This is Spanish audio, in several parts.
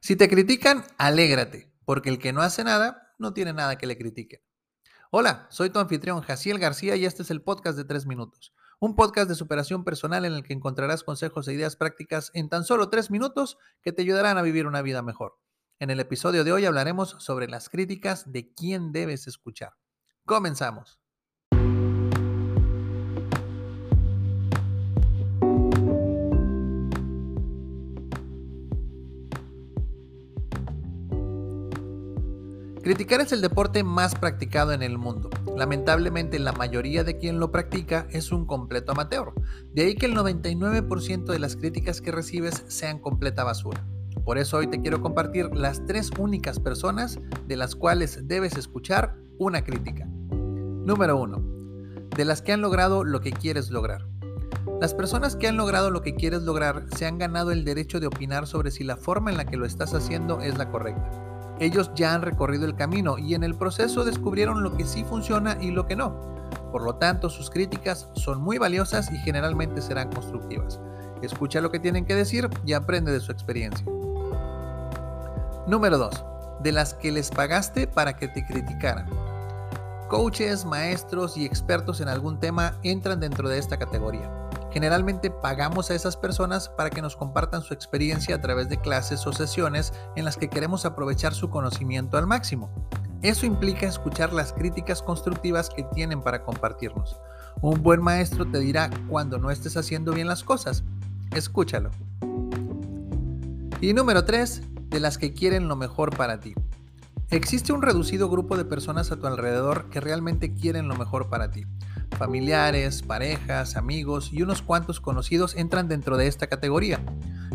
Si te critican, alégrate, porque el que no hace nada, no tiene nada que le critique. Hola, soy tu anfitrión Jaciel García y este es el podcast de 3 minutos. Un podcast de superación personal en el que encontrarás consejos e ideas prácticas en tan solo 3 minutos que te ayudarán a vivir una vida mejor. En el episodio de hoy hablaremos sobre las críticas de quién debes escuchar. Comenzamos. Criticar es el deporte más practicado en el mundo. Lamentablemente la mayoría de quien lo practica es un completo amateur. De ahí que el 99% de las críticas que recibes sean completa basura. Por eso hoy te quiero compartir las tres únicas personas de las cuales debes escuchar una crítica. Número 1. De las que han logrado lo que quieres lograr. Las personas que han logrado lo que quieres lograr se han ganado el derecho de opinar sobre si la forma en la que lo estás haciendo es la correcta. Ellos ya han recorrido el camino y en el proceso descubrieron lo que sí funciona y lo que no. Por lo tanto, sus críticas son muy valiosas y generalmente serán constructivas. Escucha lo que tienen que decir y aprende de su experiencia. Número 2. De las que les pagaste para que te criticaran. Coaches, maestros y expertos en algún tema entran dentro de esta categoría. Generalmente pagamos a esas personas para que nos compartan su experiencia a través de clases o sesiones en las que queremos aprovechar su conocimiento al máximo. Eso implica escuchar las críticas constructivas que tienen para compartirnos. Un buen maestro te dirá cuando no estés haciendo bien las cosas. Escúchalo. Y número 3, de las que quieren lo mejor para ti. Existe un reducido grupo de personas a tu alrededor que realmente quieren lo mejor para ti. Familiares, parejas, amigos y unos cuantos conocidos entran dentro de esta categoría.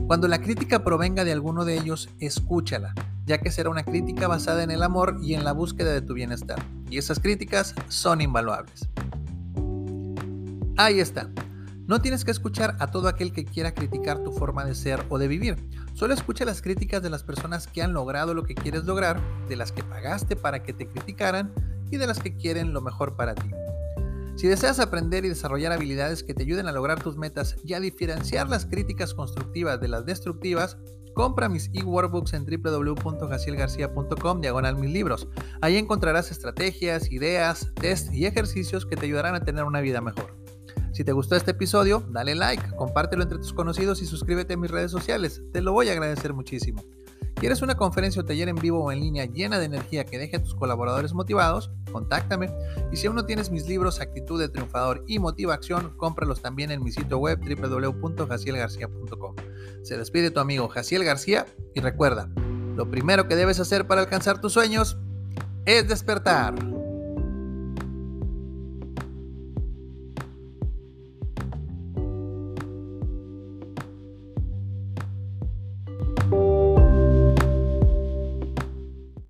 Cuando la crítica provenga de alguno de ellos, escúchala, ya que será una crítica basada en el amor y en la búsqueda de tu bienestar. Y esas críticas son invaluables. Ahí está. No tienes que escuchar a todo aquel que quiera criticar tu forma de ser o de vivir. Solo escucha las críticas de las personas que han logrado lo que quieres lograr, de las que pagaste para que te criticaran y de las que quieren lo mejor para ti. Si deseas aprender y desarrollar habilidades que te ayuden a lograr tus metas y a diferenciar las críticas constructivas de las destructivas, compra mis e-workbooks en www.jacielgarcia.com diagonal mis libros. Ahí encontrarás estrategias, ideas, tests y ejercicios que te ayudarán a tener una vida mejor. Si te gustó este episodio, dale like, compártelo entre tus conocidos y suscríbete a mis redes sociales. Te lo voy a agradecer muchísimo. ¿Quieres una conferencia o taller en vivo o en línea llena de energía que deje a tus colaboradores motivados? Contáctame. Y si aún no tienes mis libros Actitud de Triunfador y Motiva Acción, cómpralos también en mi sitio web www.jacielgarcía.com. Se despide tu amigo Jaciel García y recuerda, lo primero que debes hacer para alcanzar tus sueños es despertar.